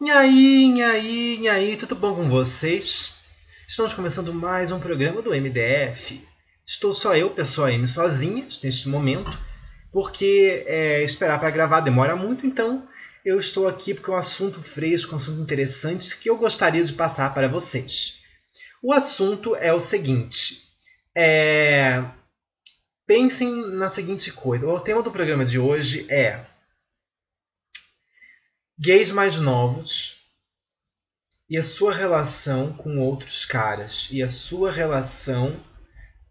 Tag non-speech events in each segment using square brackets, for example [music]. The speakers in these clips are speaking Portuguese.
Nhaí, nhaí, nhaí, tudo bom com vocês? Estamos começando mais um programa do MDF. Estou só eu, pessoa M, sozinha neste momento, porque é, esperar para gravar demora muito, então eu estou aqui porque é um assunto fresco, um assunto interessante que eu gostaria de passar para vocês. O assunto é o seguinte: é... pensem na seguinte coisa. O tema do programa de hoje é gays mais novos e a sua relação com outros caras e a sua relação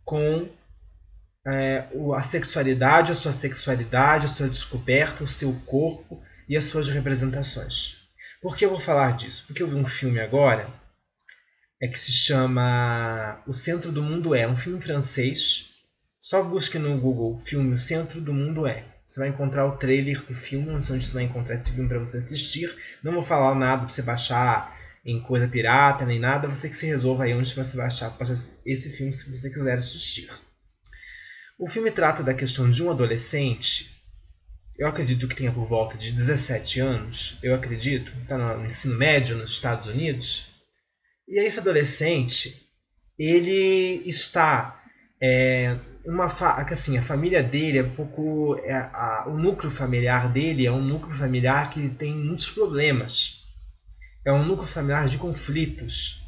com é, a sexualidade, a sua sexualidade, a sua descoberta, o seu corpo e as suas representações. Por que eu vou falar disso? Porque eu vi um filme agora é que se chama O Centro do Mundo É, um filme francês. Só busque no Google filme O Centro do Mundo É. Você vai encontrar o trailer do filme, onde você vai encontrar esse filme para você assistir. Não vou falar nada para você baixar em coisa pirata nem nada. Você que se resolva aí onde você vai baixar esse filme se você quiser assistir. O filme trata da questão de um adolescente eu acredito que tenha por volta de 17 anos, eu acredito, está no ensino médio nos Estados Unidos. E esse adolescente, ele está é, uma assim, a família dele é um pouco é, a, o núcleo familiar dele é um núcleo familiar que tem muitos problemas. É um núcleo familiar de conflitos.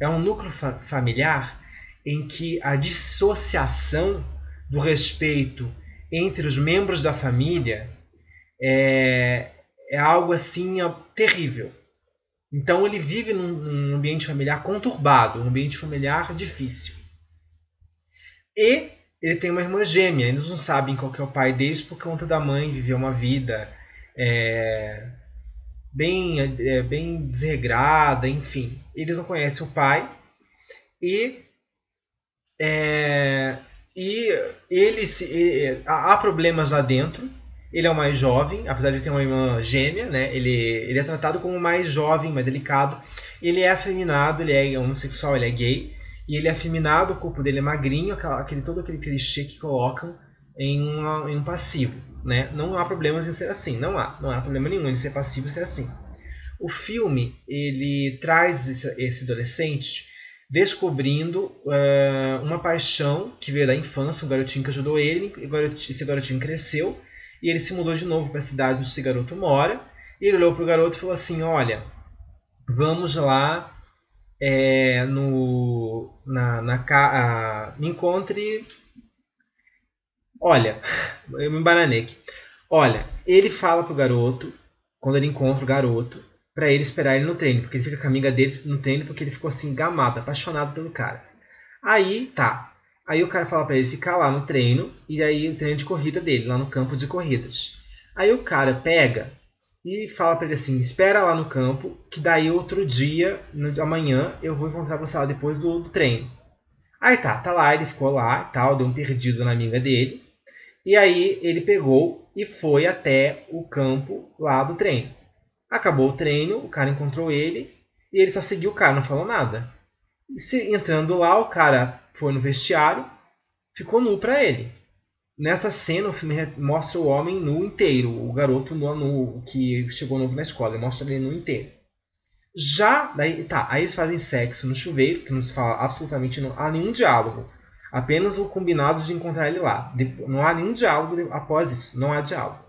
É um núcleo fa familiar em que a dissociação do respeito entre os membros da família é, é algo assim terrível. Então ele vive num, num, ambiente familiar conturbado, um ambiente familiar difícil. E ele tem uma irmã gêmea, eles não sabem qual é o pai deles por conta da mãe viver uma vida é, bem, é, bem desregrada, enfim. Eles não conhecem o pai e é, e ele se, ele, há problemas lá dentro ele é o mais jovem, apesar de ter uma irmã gêmea, né? Ele, ele é tratado como mais jovem, mais delicado. Ele é afeminado, ele é homossexual, ele é gay. E ele é afeminado, o corpo dele é magrinho, aquele, todo aquele clichê que colocam em, uma, em um passivo. Né? Não há problemas em ser assim, não há. Não há problema nenhum em ser passivo e ser assim. O filme ele traz esse, esse adolescente descobrindo uh, uma paixão que veio da infância, um garotinho que ajudou ele, esse garotinho cresceu e ele se mudou de novo para a cidade onde esse garoto mora. E ele olhou para o garoto e falou assim: Olha, vamos lá é, no, na, na a, me encontre. Olha, [laughs] eu me embananei aqui. Olha, ele fala pro garoto, quando ele encontra o garoto, para ele esperar ele no treino, porque ele fica com a amiga dele no treino, porque ele ficou assim, gamado, apaixonado pelo cara. Aí, tá. Aí o cara fala para ele ficar lá no treino, e aí o treino de corrida dele, lá no campo de corridas. Aí o cara pega e fala para ele assim: espera lá no campo, que daí outro dia, no, amanhã, eu vou encontrar você lá depois do, do treino. Aí tá, tá lá, ele ficou lá e tal, deu um perdido na amiga dele. E aí ele pegou e foi até o campo lá do treino. Acabou o treino, o cara encontrou ele e ele só seguiu o cara, não falou nada. E se, entrando lá, o cara foi no vestiário, ficou nu para ele. Nessa cena, o filme mostra o homem nu inteiro, o garoto nu, nu que chegou novo na escola, mostra ele nu inteiro. Já, daí, tá, aí eles fazem sexo no chuveiro, que não se fala absolutamente não há nenhum diálogo. Apenas o combinado de encontrar ele lá. Não há nenhum diálogo após isso, não há diálogo.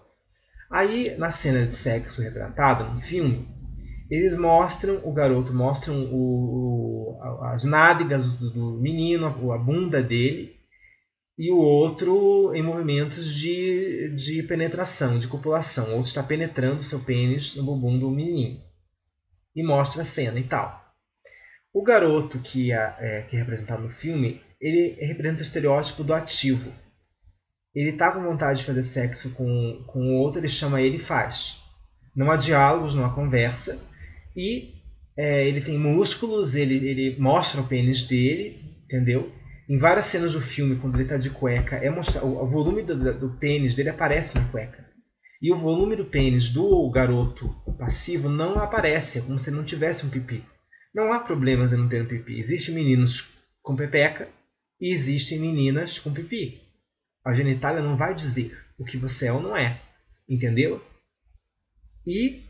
Aí, na cena de sexo retratada no filme, eles mostram, o garoto mostram o, o, as nádegas do, do menino, a bunda dele, e o outro em movimentos de, de penetração, de copulação. O outro está penetrando seu pênis no bumbum do menino. E mostra a cena e tal. O garoto que é, que é representado no filme, ele representa o estereótipo do ativo. Ele está com vontade de fazer sexo com, com o outro, ele chama ele e faz. Não há diálogos, não há conversa. E é, ele tem músculos, ele, ele mostra o pênis dele, entendeu? Em várias cenas do filme, quando ele está de cueca, é mostrar, o, o volume do, do pênis dele aparece na cueca. E o volume do pênis do garoto passivo não aparece, é como se ele não tivesse um pipi. Não há problemas em não ter um pipi. Existem meninos com pepeca e existem meninas com pipi. A genitália não vai dizer o que você é ou não é. Entendeu? E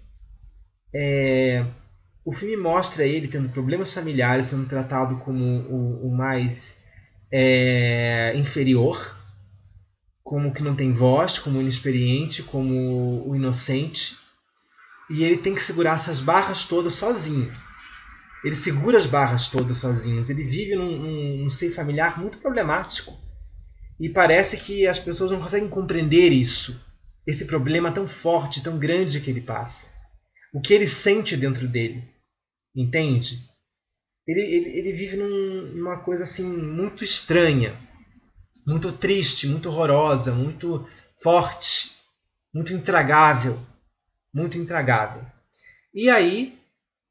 É, o filme mostra ele tendo problemas familiares, sendo tratado como o, o mais é, inferior, como que não tem voz, como inexperiente, como o inocente. E ele tem que segurar essas barras todas sozinho. Ele segura as barras todas sozinho. Ele vive num, num, num familiar muito problemático. E parece que as pessoas não conseguem compreender isso. Esse problema tão forte, tão grande que ele passa. O que ele sente dentro dele. Entende? Ele, ele, ele vive num, numa coisa assim muito estranha. Muito triste, muito horrorosa, muito forte, muito intragável. Muito intragável. E aí,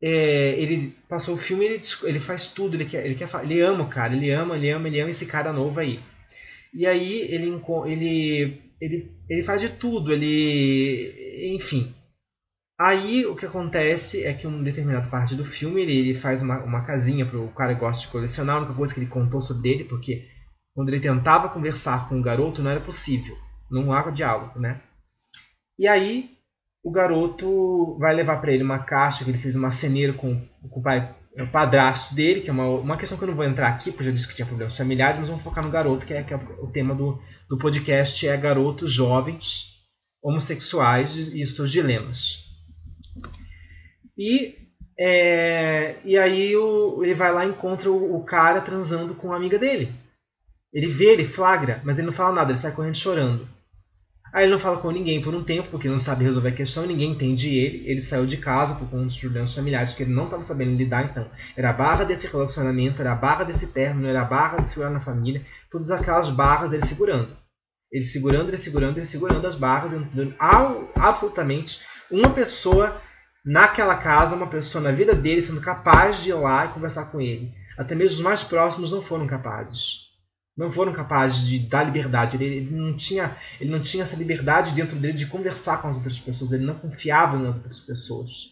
é, ele passou o filme, ele, ele faz tudo, ele quer, ele quer, ele ama o cara, ele ama, ele ama, ele ama esse cara novo aí. E aí ele, ele, ele, ele faz de tudo, ele. Enfim. Aí o que acontece é que em determinada parte do filme ele, ele faz uma, uma casinha para o cara que gosta de colecionar, a única coisa que ele contou sobre ele, porque quando ele tentava conversar com o garoto não era possível, não há diálogo, né? E aí o garoto vai levar para ele uma caixa que ele fez um marceneiro com, com o pai é o padrasto dele, que é uma, uma questão que eu não vou entrar aqui, porque eu já disse que tinha problemas familiares, mas vamos focar no garoto, que é, que é o tema do, do podcast, é garotos jovens homossexuais e seus dilemas. E, é, e aí o, ele vai lá e encontra o, o cara transando com a amiga dele. Ele vê, ele flagra, mas ele não fala nada, ele sai correndo chorando. Aí ele não fala com ninguém por um tempo, porque não sabe resolver a questão, ninguém entende ele. Ele saiu de casa por conta dos problemas familiares que ele não estava sabendo lidar, então. Era a barra desse relacionamento, era a barra desse término, era a barra de segurar na família, todas aquelas barras ele segurando. Ele segurando, ele segurando, ele segurando as barras, absolutamente uma pessoa naquela casa, uma pessoa na vida dele sendo capaz de ir lá e conversar com ele. Até mesmo os mais próximos não foram capazes não foram capazes de dar liberdade. Ele, ele, não tinha, ele não tinha essa liberdade dentro dele de conversar com as outras pessoas. Ele não confiava nas outras pessoas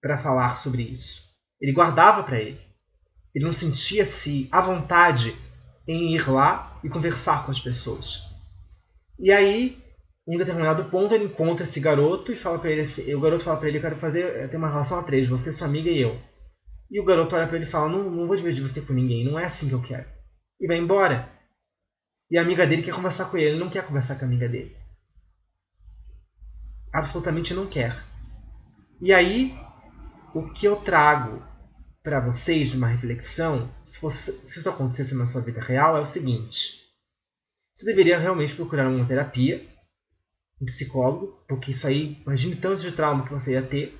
para falar sobre isso. Ele guardava para ele. Ele não sentia-se à vontade em ir lá e conversar com as pessoas. E aí, em determinado ponto, ele encontra esse garoto e fala para ele, o garoto fala para ele, eu quero fazer, ter uma relação a três, você, sua amiga e eu. E o garoto olha para ele e fala, não, não vou dividir você com ninguém, não é assim que eu quero e vai embora. E a amiga dele quer conversar com ele, ele não quer conversar com a amiga dele. Absolutamente não quer. E aí, o que eu trago para vocês de uma reflexão, se, fosse, se isso acontecesse na sua vida real, é o seguinte: você deveria realmente procurar uma terapia, um psicólogo, porque isso aí, imagine tanto de trauma que você ia ter.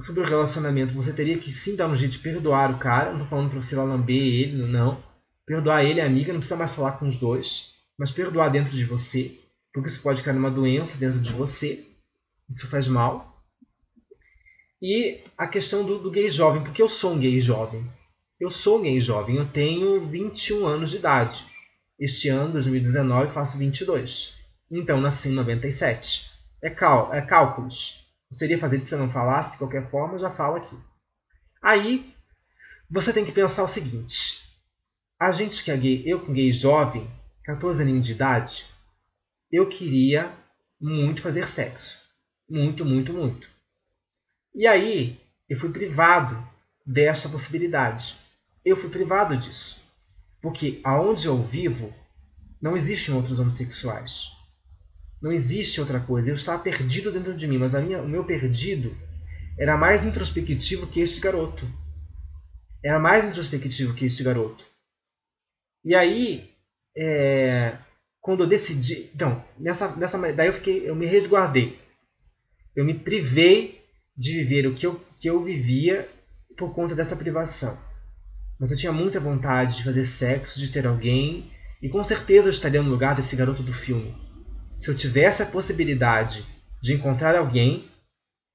Sobre o relacionamento, você teria que sim dar um jeito de perdoar o cara. Não tô falando pra você lamber ele, não. Perdoar ele, a amiga, não precisa mais falar com os dois, mas perdoar dentro de você, porque isso pode cair numa doença dentro de você. Isso faz mal. E a questão do, do gay jovem, porque eu sou um gay jovem. Eu sou um gay jovem, eu tenho 21 anos de idade. Este ano, 2019, faço 22. Então, nasci em 97. É, cal é cálculos. Eu seria fazer se você não falasse, de qualquer forma, já falo aqui. Aí, você tem que pensar o seguinte. A gente que é gay, eu com gay jovem, 14 aninhos de idade, eu queria muito fazer sexo. Muito, muito, muito. E aí, eu fui privado dessa possibilidade. Eu fui privado disso. Porque aonde eu vivo, não existem outros homossexuais. Não existe outra coisa. Eu estava perdido dentro de mim, mas minha, o meu perdido era mais introspectivo que este garoto. Era mais introspectivo que este garoto. E aí, é, quando eu decidi. Então, nessa, nessa, daí eu fiquei. Eu me resguardei. Eu me privei de viver o que eu, que eu vivia por conta dessa privação. Mas eu tinha muita vontade de fazer sexo, de ter alguém, e com certeza eu estaria no lugar desse garoto do filme. Se eu tivesse a possibilidade de encontrar alguém,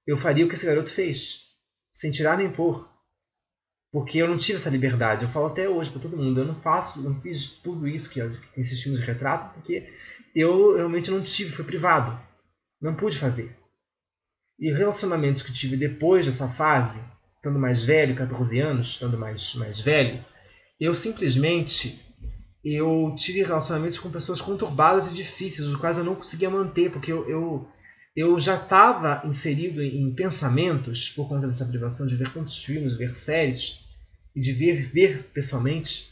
eu faria o que esse garoto fez, sem tirar nem pôr. Porque eu não tive essa liberdade. Eu falo até hoje para todo mundo, eu não faço, não fiz tudo isso que, que esses filmes de retrato, porque eu realmente não tive, foi privado. Não pude fazer. E relacionamentos que tive depois dessa fase, estando mais velho, 14 anos, estando mais, mais velho, eu simplesmente eu tive relacionamentos com pessoas conturbadas e difíceis, os quais eu não conseguia manter, porque eu, eu, eu já estava inserido em pensamentos, por conta dessa privação, de ver tantos filmes, ver séries, e de ver, ver pessoalmente,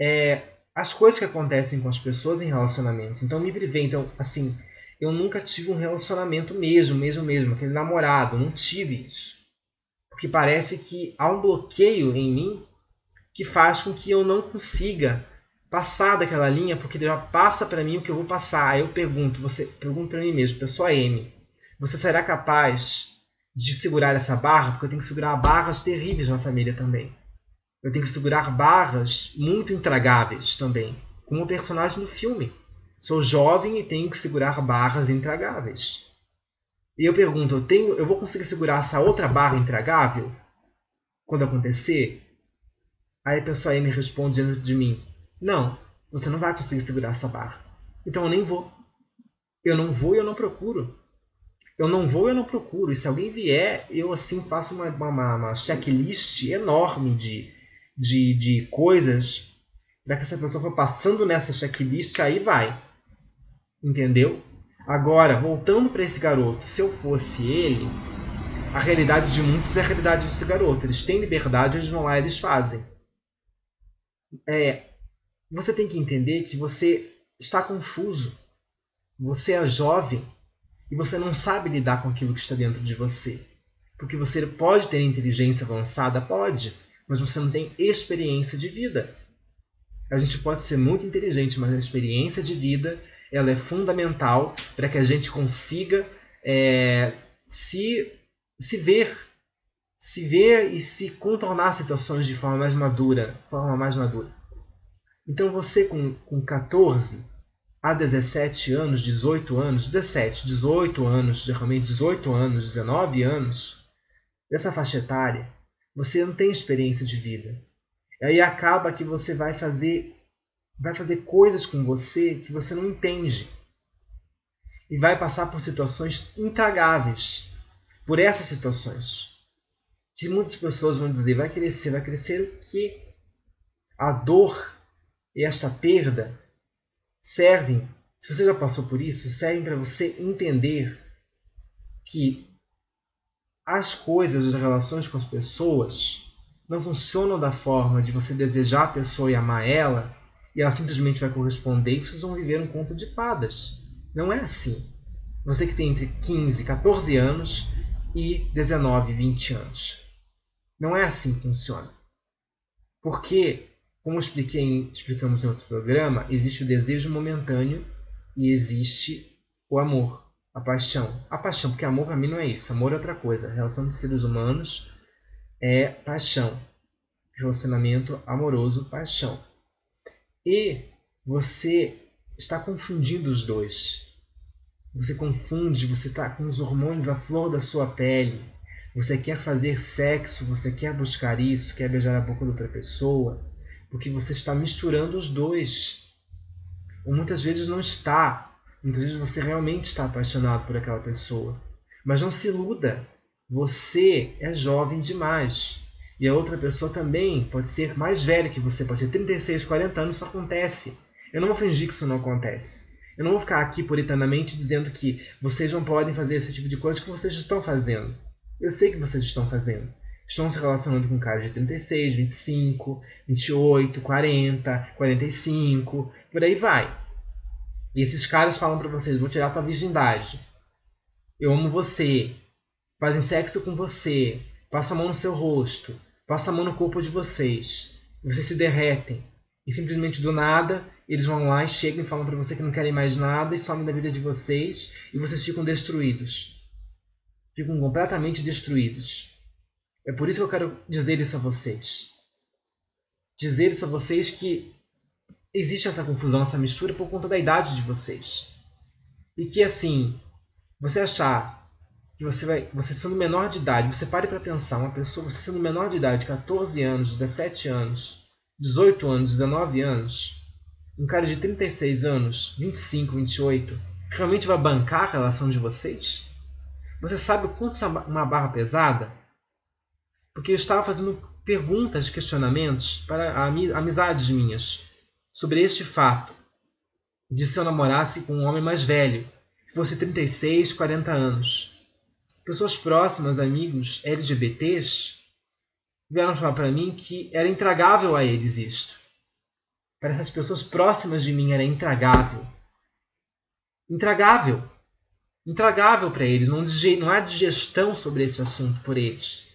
é, as coisas que acontecem com as pessoas em relacionamentos. Então, me privei. Então, assim, eu nunca tive um relacionamento mesmo, mesmo, mesmo, aquele namorado, não tive isso. Porque parece que há um bloqueio em mim que faz com que eu não consiga passar daquela linha, porque já passa para mim o que eu vou passar. Aí eu pergunto, você pergunto para mim mesmo, pessoa M, você será capaz de segurar essa barra? Porque eu tenho que segurar barras terríveis na família também. Eu tenho que segurar barras muito intragáveis também, como o personagem do filme. Sou jovem e tenho que segurar barras intragáveis. E eu pergunto, eu, tenho, eu vou conseguir segurar essa outra barra intragável quando acontecer? Aí a pessoa aí me responde dentro de mim, não, você não vai conseguir segurar essa barra. Então eu nem vou. Eu não vou e eu não procuro. Eu não vou e eu não procuro. E se alguém vier, eu assim faço uma, uma, uma checklist enorme de, de, de coisas para que essa pessoa for passando nessa checklist, aí vai. Entendeu? Agora, voltando para esse garoto, se eu fosse ele, a realidade de muitos é a realidade desse garoto. Eles têm liberdade, eles vão lá eles fazem. É, você tem que entender que você está confuso. Você é jovem e você não sabe lidar com aquilo que está dentro de você. Porque você pode ter inteligência avançada, pode, mas você não tem experiência de vida. A gente pode ser muito inteligente, mas a experiência de vida ela é fundamental para que a gente consiga é, se, se ver, se ver e se contornar situações de forma mais madura, forma mais madura. Então você com, com 14 a 17 anos, 18 anos, 17, 18 anos, geralmente 18 anos, 19 anos, dessa faixa etária, você não tem experiência de vida. E aí acaba que você vai fazer vai fazer coisas com você que você não entende. E vai passar por situações intragáveis. Por essas situações. Que muitas pessoas vão dizer, vai crescer, vai crescer o quê? A dor e esta perda servem, se você já passou por isso, servem para você entender que as coisas, as relações com as pessoas não funcionam da forma de você desejar a pessoa e amar ela e ela simplesmente vai corresponder e vocês vão viver um conto de fadas. Não é assim. Você que tem entre 15, 14 anos e 19, 20 anos. Não é assim que funciona. Porque como expliquei, explicamos em outro programa, existe o desejo momentâneo e existe o amor, a paixão. A paixão, porque amor para mim não é isso. Amor é outra coisa. A relação de seres humanos é paixão. Relacionamento amoroso, paixão. E você está confundindo os dois. Você confunde, você está com os hormônios à flor da sua pele. Você quer fazer sexo, você quer buscar isso, quer beijar a boca de outra pessoa porque você está misturando os dois. Ou muitas vezes não está. Muitas vezes você realmente está apaixonado por aquela pessoa. Mas não se iluda. Você é jovem demais. E a outra pessoa também pode ser mais velha que você, pode ter 36, 40 anos, isso acontece. Eu não vou fingir que isso não acontece. Eu não vou ficar aqui puritamente dizendo que vocês não podem fazer esse tipo de coisa que vocês estão fazendo. Eu sei que vocês estão fazendo estão se relacionando com caras de 36, 25, 28, 40, 45, por aí vai. E esses caras falam para vocês: vou tirar tua virgindade. Eu amo você. Fazem sexo com você. Passa a mão no seu rosto. Passa a mão no corpo de vocês. Vocês se derretem. E simplesmente do nada, eles vão lá e chegam e falam para você que não querem mais nada e somem da vida de vocês. E vocês ficam destruídos. Ficam completamente destruídos. É por isso que eu quero dizer isso a vocês. Dizer isso a vocês que existe essa confusão, essa mistura por conta da idade de vocês. E que assim, você achar que você vai, você sendo menor de idade, você pare para pensar, uma pessoa, você sendo menor de idade, 14 anos, 17 anos, 18 anos, 19 anos, um cara de 36 anos, 25, 28, realmente vai bancar a relação de vocês? Você sabe o quanto uma barra pesada? porque eu estava fazendo perguntas, questionamentos para amizades minhas sobre este fato de se eu namorasse com um homem mais velho. que fosse 36, 40 anos. Pessoas próximas, amigos LGBTs, vieram falar para mim que era intragável a eles isto. Para essas pessoas próximas de mim era intragável. Intragável. Intragável para eles. Não, não há digestão sobre esse assunto por eles.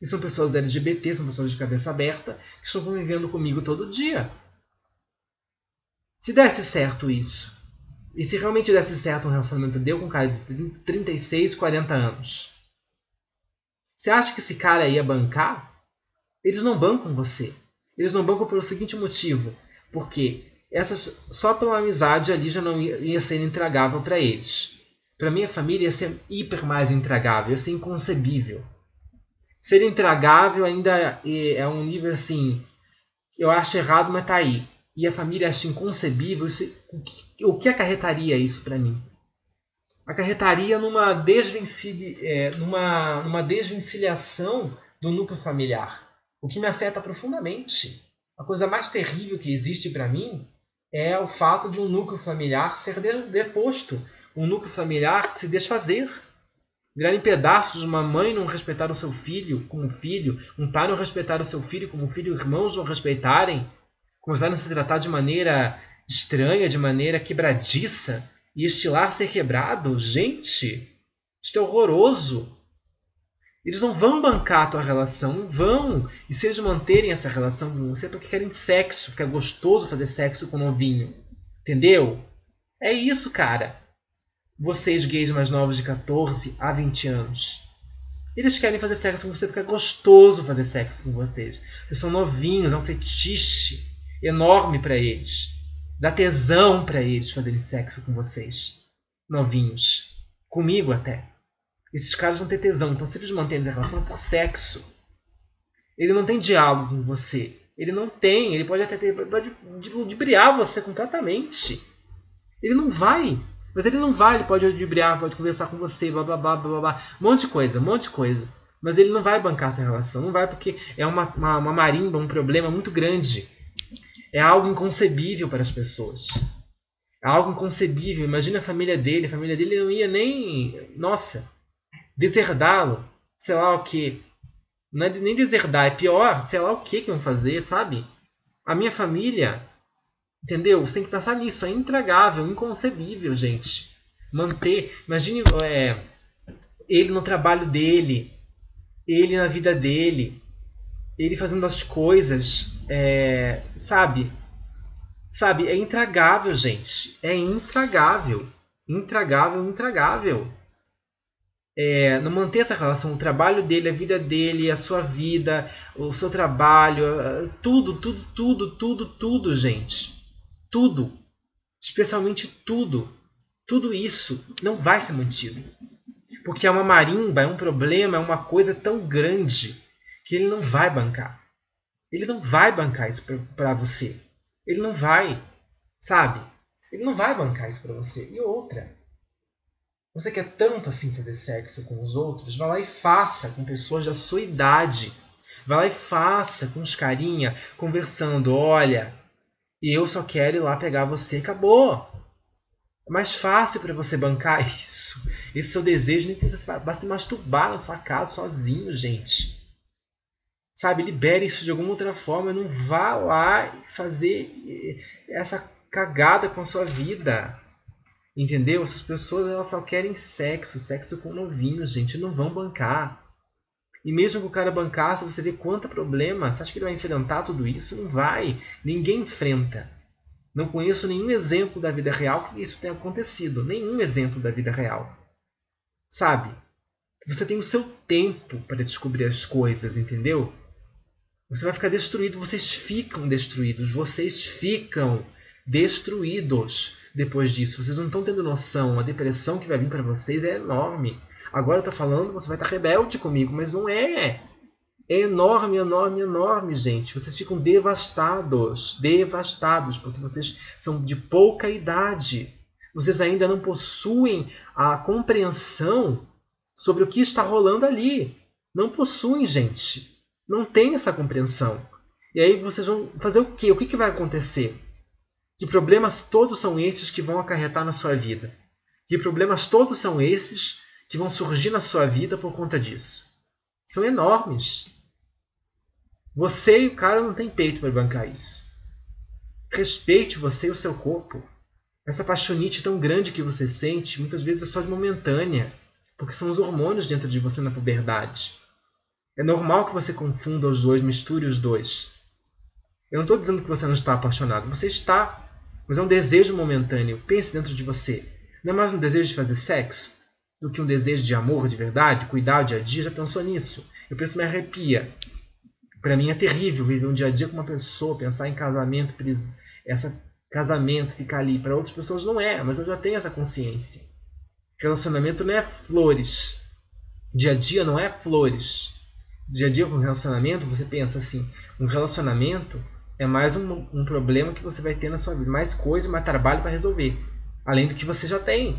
E são pessoas LGBT, são pessoas de cabeça aberta, que estão convivendo comigo todo dia. Se desse certo isso, e se realmente desse certo um relacionamento deu com um cara de 36, 40 anos, você acha que esse cara ia bancar? Eles não bancam você. Eles não bancam pelo seguinte motivo: porque essas, só pela amizade ali já não ia, ia ser intragável para eles. Para minha família ia ser hiper mais intragável, ia ser inconcebível. Ser intragável ainda é, é um nível assim. Eu acho errado, mas tá aí. E a família acha inconcebível. Isso, o, que, o que acarretaria isso para mim? Acarretaria numa, desvencilha, é, numa, numa desvencilhação do núcleo familiar. O que me afeta profundamente. A coisa mais terrível que existe para mim é o fato de um núcleo familiar ser deposto, um núcleo familiar se desfazer virar em pedaços, uma mãe não respeitar o seu filho como filho, um pai não respeitar o seu filho como filho, irmãos não respeitarem, começarem a se tratar de maneira estranha, de maneira quebradiça, e estilar ser quebrado, gente, isso é horroroso. Eles não vão bancar a tua relação, não vão. E se eles manterem essa relação com você é porque querem sexo, porque é gostoso fazer sexo com novinho. Entendeu? É isso, cara vocês gays mais novos de 14 a 20 anos. Eles querem fazer sexo com você porque é gostoso fazer sexo com vocês. Vocês são novinhos, é um fetiche enorme para eles. Dá tesão para eles fazerem sexo com vocês. Novinhos. Comigo até. Esses caras vão ter tesão. Então, se eles manterem a relação é por sexo. Ele não tem diálogo com você. Ele não tem. Ele pode até ter. Pode ludibriar você completamente. Ele não vai mas ele não vai, ele pode ludibriar, pode conversar com você, blá blá blá blá blá. Um monte de coisa, um monte de coisa. Mas ele não vai bancar essa relação, não vai porque é uma, uma, uma marimba, um problema muito grande. É algo inconcebível para as pessoas. É algo inconcebível. Imagina a família dele, a família dele não ia nem. Nossa, deserdá-lo. Sei lá o que. É nem deserdar, é pior, sei lá o que que vão fazer, sabe? A minha família Entendeu? Você tem que pensar nisso. É intragável, inconcebível, gente. Manter. Imagine é, ele no trabalho dele, ele na vida dele, ele fazendo as coisas, é, sabe? Sabe? É intragável, gente. É intragável. Intragável, intragável. É, não manter essa relação, o trabalho dele, a vida dele, a sua vida, o seu trabalho, tudo, tudo, tudo, tudo, tudo, gente tudo, especialmente tudo, tudo isso não vai ser mantido. Porque é uma marimba, é um problema, é uma coisa tão grande que ele não vai bancar. Ele não vai bancar isso para você. Ele não vai, sabe? Ele não vai bancar isso para você. E outra, você quer tanto assim fazer sexo com os outros? Vá lá e faça com pessoas da sua idade. Vá lá e faça com os carinha, conversando. Olha, e eu só quero ir lá pegar você, acabou. É mais fácil para você bancar [laughs] isso. Esse seu desejo, nem você vá se masturbar na sua casa sozinho, gente. Sabe, libere isso de alguma outra forma. Não vá lá fazer essa cagada com a sua vida. Entendeu? Essas pessoas elas só querem sexo, sexo com novinhos, gente. Não vão bancar. E mesmo que o cara bancasse, você vê quanto problema. Você acha que ele vai enfrentar tudo isso? Não vai. Ninguém enfrenta. Não conheço nenhum exemplo da vida real que isso tenha acontecido. Nenhum exemplo da vida real. Sabe? Você tem o seu tempo para descobrir as coisas, entendeu? Você vai ficar destruído, vocês ficam destruídos, vocês ficam destruídos depois disso. Vocês não estão tendo noção, a depressão que vai vir para vocês é enorme. Agora eu tô falando, você vai estar rebelde comigo, mas não é. É enorme, enorme, enorme, gente. Vocês ficam devastados, devastados, porque vocês são de pouca idade. Vocês ainda não possuem a compreensão sobre o que está rolando ali. Não possuem, gente. Não tem essa compreensão. E aí vocês vão fazer o quê? O que, que vai acontecer? Que problemas todos são esses que vão acarretar na sua vida? Que problemas todos são esses que vão surgir na sua vida por conta disso? São enormes. Você e o cara não tem peito para bancar isso. Respeite você e o seu corpo. Essa paixonite tão grande que você sente, muitas vezes é só de momentânea, porque são os hormônios dentro de você na puberdade. É normal que você confunda os dois, misture os dois. Eu não estou dizendo que você não está apaixonado, você está, mas é um desejo momentâneo. Pense dentro de você. Não é mais um desejo de fazer sexo do que um desejo de amor de verdade, cuidar o dia a dia. Já pensou nisso? Eu penso, me arrepia. Para mim é terrível viver um dia a dia com uma pessoa, pensar em casamento, essa casamento, ficar ali. Para outras pessoas não é, mas eu já tenho essa consciência. Relacionamento não é flores. Dia a dia não é flores. Dia a dia com relacionamento, você pensa assim: um relacionamento é mais um, um problema que você vai ter na sua vida, mais coisa, mais trabalho para resolver, além do que você já tem.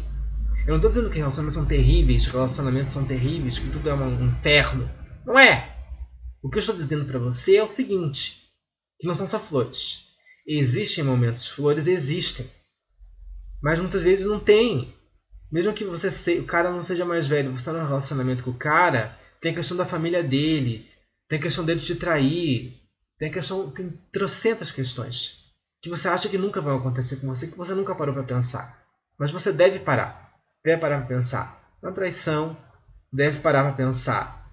Eu não estou dizendo que relacionamentos são terríveis, relacionamentos são terríveis, que tudo é um inferno. Não é! O que eu estou dizendo para você é o seguinte: que não são só flores. Existem momentos, flores existem. Mas muitas vezes não tem. Mesmo que você se, o cara não seja mais velho, você está num relacionamento com o cara, tem a questão da família dele, tem a questão dele te trair, tem a questão, tem trocentas questões que você acha que nunca vão acontecer com você, que você nunca parou para pensar. Mas você deve parar. Deve parar para pensar na traição, deve parar para pensar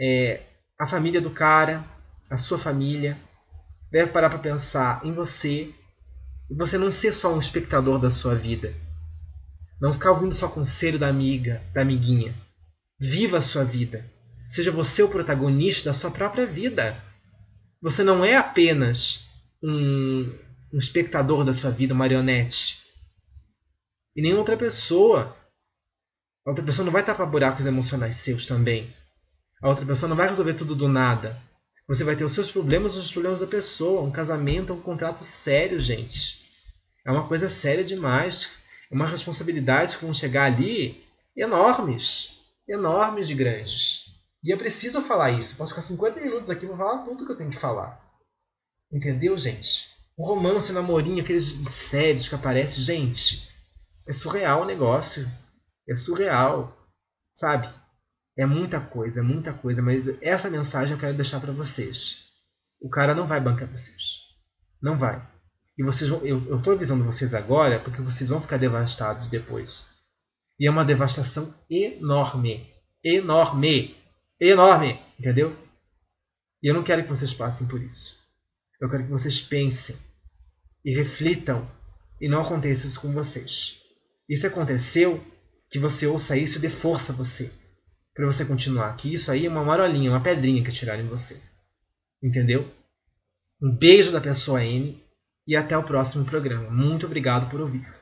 é, a família do cara, a sua família, deve parar para pensar em você e você não ser só um espectador da sua vida. Não ficar ouvindo só conselho da amiga, da amiguinha. Viva a sua vida. Seja você o protagonista da sua própria vida. Você não é apenas um, um espectador da sua vida, marionete. E nem outra pessoa. A outra pessoa não vai tapar buracos emocionais seus também. A outra pessoa não vai resolver tudo do nada. Você vai ter os seus problemas, os problemas da pessoa. Um casamento é um contrato sério, gente. É uma coisa séria demais. É uma responsabilidade que vão chegar ali enormes. Enormes de grandes. E eu preciso falar isso. Posso ficar 50 minutos aqui e vou falar tudo que eu tenho que falar. Entendeu, gente? O romance, namorinho, aqueles séries que aparecem. Gente, é surreal o negócio. É surreal. Sabe? É muita coisa, é muita coisa, mas essa mensagem eu quero deixar para vocês. O cara não vai bancar vocês. Não vai. E vocês vão, eu estou avisando vocês agora porque vocês vão ficar devastados depois. E é uma devastação enorme. Enorme. Enorme. Entendeu? E eu não quero que vocês passem por isso. Eu quero que vocês pensem e reflitam e não aconteça isso com vocês. Isso aconteceu, que você ouça isso e dê força a você para você continuar. Que isso aí é uma marolinha, uma pedrinha que tiraram em você. Entendeu? Um beijo da pessoa M e até o próximo programa. Muito obrigado por ouvir.